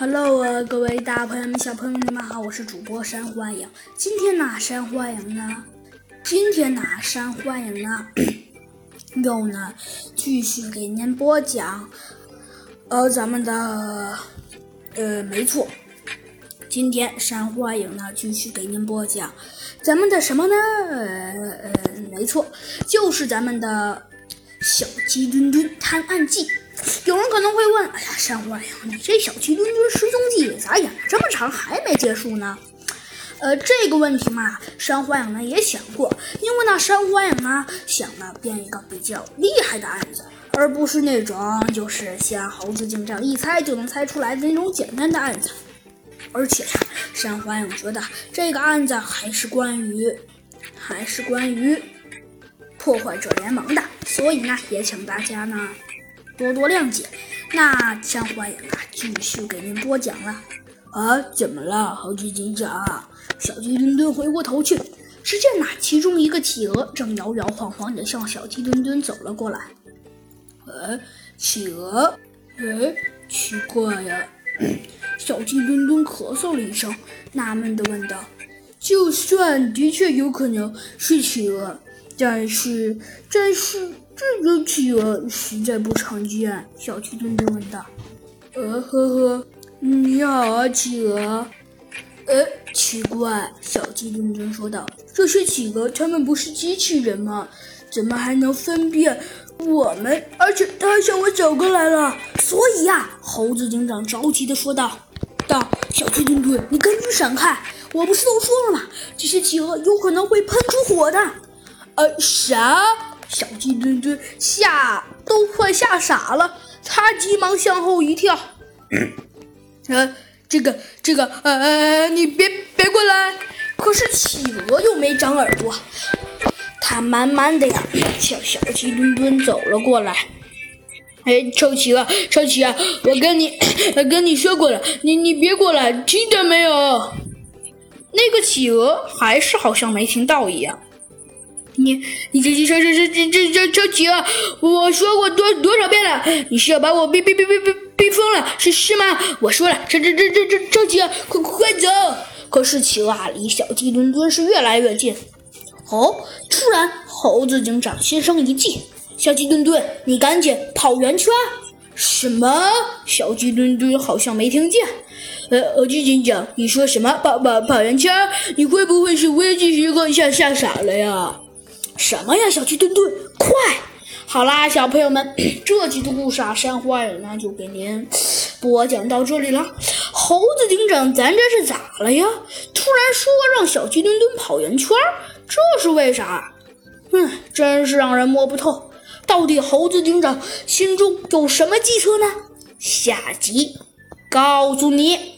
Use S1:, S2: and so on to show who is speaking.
S1: Hello 啊，各位大朋友们、小朋友们，你们好，我是主播山欢迎。今天呢，山欢迎呢，今天呢，山欢迎呢，又呢，继续给您播讲，呃，咱们的，呃，没错，今天山欢迎呢，继续给您播讲咱们的什么呢？呃，没错，就是咱们的小鸡墩墩探案记。有人可能会问：“哎呀，山欢迎，你这小鸡墩墩失踪记咋演了这么长还没结束呢？”呃，这个问题嘛，山花影呢也想过，因为呢，山花影呢想呢编一个比较厉害的案子，而不是那种就是像猴子警长一猜就能猜出来的那种简单的案子。而且呀，山花影觉得这个案子还是关于，还是关于破坏者联盟的，所以呢，也请大家呢。多多谅解。那山欢迎啊，继续给您播讲了。
S2: 啊，怎么了，猴子警长？
S1: 小鸡墩墩回过头去，只见那，其中一个企鹅正摇摇晃晃地向小鸡墩墩走了过来。
S2: 哎，企鹅？哎，奇怪呀！小鸡墩墩咳嗽了一声，纳闷地问道：“就算的确有可能是企鹅，但是，但是……”这个企鹅实在不常见，
S1: 小鸡墩墩问道。
S2: 呃呵呵，你好啊，企鹅。
S1: 呃，奇怪，小鸡墩墩说道。
S2: 这些企鹅，它们不是机器人吗？怎么还能分辨我们？而且它还向我走过来了。
S1: 所以呀，猴子警长着急的说道。
S2: 道，小鸡墩墩，你赶紧闪开！
S1: 我不是都说了吗？这些企鹅有可能会喷出火的。
S2: 呃，啥？小鸡墩墩吓都快吓傻了，他急忙向后一跳。呃，这个这个呃，你别别过来！
S1: 可是企鹅又没长耳朵，它慢慢的呀向小鸡墩墩走了过来。
S2: 哎，臭企鹅，臭企鹅，我跟你跟你说过了，你你别过来，听到没有？
S1: 那个企鹅还是好像没听到一样。
S2: 你你这这这这这这这这企鹅，我说过多多少遍了，你是要把我逼逼逼逼逼逼疯了是是吗？我说了，这这这这这这企鹅，快快走！
S1: 可是企鹅啊离小鸡墩墩是越来越近。哦，突然猴子警长心生一计，小鸡墩墩，你赶紧跑圆圈！
S2: 什么？小鸡墩墩好像没听见。呃，猴子警长，你说什么？跑跑跑圆圈？你会不会是危机时刻吓吓傻了呀？
S1: 什么呀，小鸡墩墩，快！好啦，小朋友们，这集的故事啊，山欢迎呢就给您播讲到这里了。猴子警长，咱这是咋了呀？突然说让小鸡墩墩跑圆圈，这是为啥？嗯，真是让人摸不透。到底猴子警长心中有什么计策呢？下集告诉你。